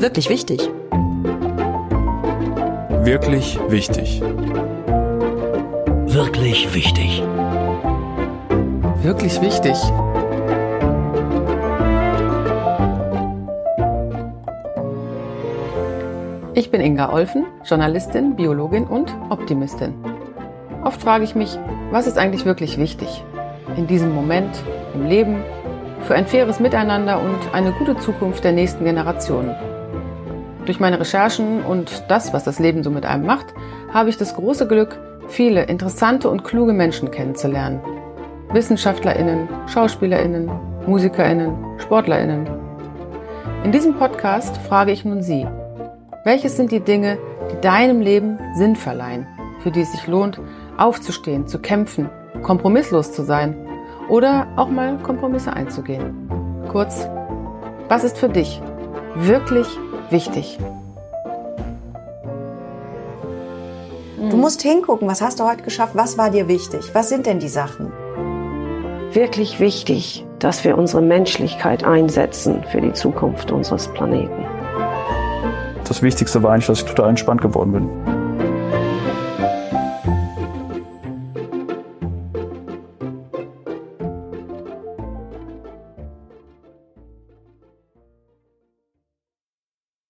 Wirklich wichtig. Wirklich wichtig. Wirklich wichtig. Wirklich wichtig. Ich bin Inga Olfen, Journalistin, Biologin und Optimistin. Oft frage ich mich, was ist eigentlich wirklich wichtig? In diesem Moment, im Leben, für ein faires Miteinander und eine gute Zukunft der nächsten Generationen. Durch meine Recherchen und das, was das Leben so mit einem macht, habe ich das große Glück, viele interessante und kluge Menschen kennenzulernen. Wissenschaftlerinnen, Schauspielerinnen, Musikerinnen, Sportlerinnen. In diesem Podcast frage ich nun Sie, welches sind die Dinge, die deinem Leben Sinn verleihen, für die es sich lohnt, aufzustehen, zu kämpfen, kompromisslos zu sein oder auch mal Kompromisse einzugehen? Kurz, was ist für dich wirklich wichtig? Du musst hingucken, was hast du heute geschafft, was war dir wichtig, was sind denn die Sachen? Wirklich wichtig, dass wir unsere Menschlichkeit einsetzen für die Zukunft unseres Planeten. Das Wichtigste war eigentlich, dass ich total entspannt geworden bin.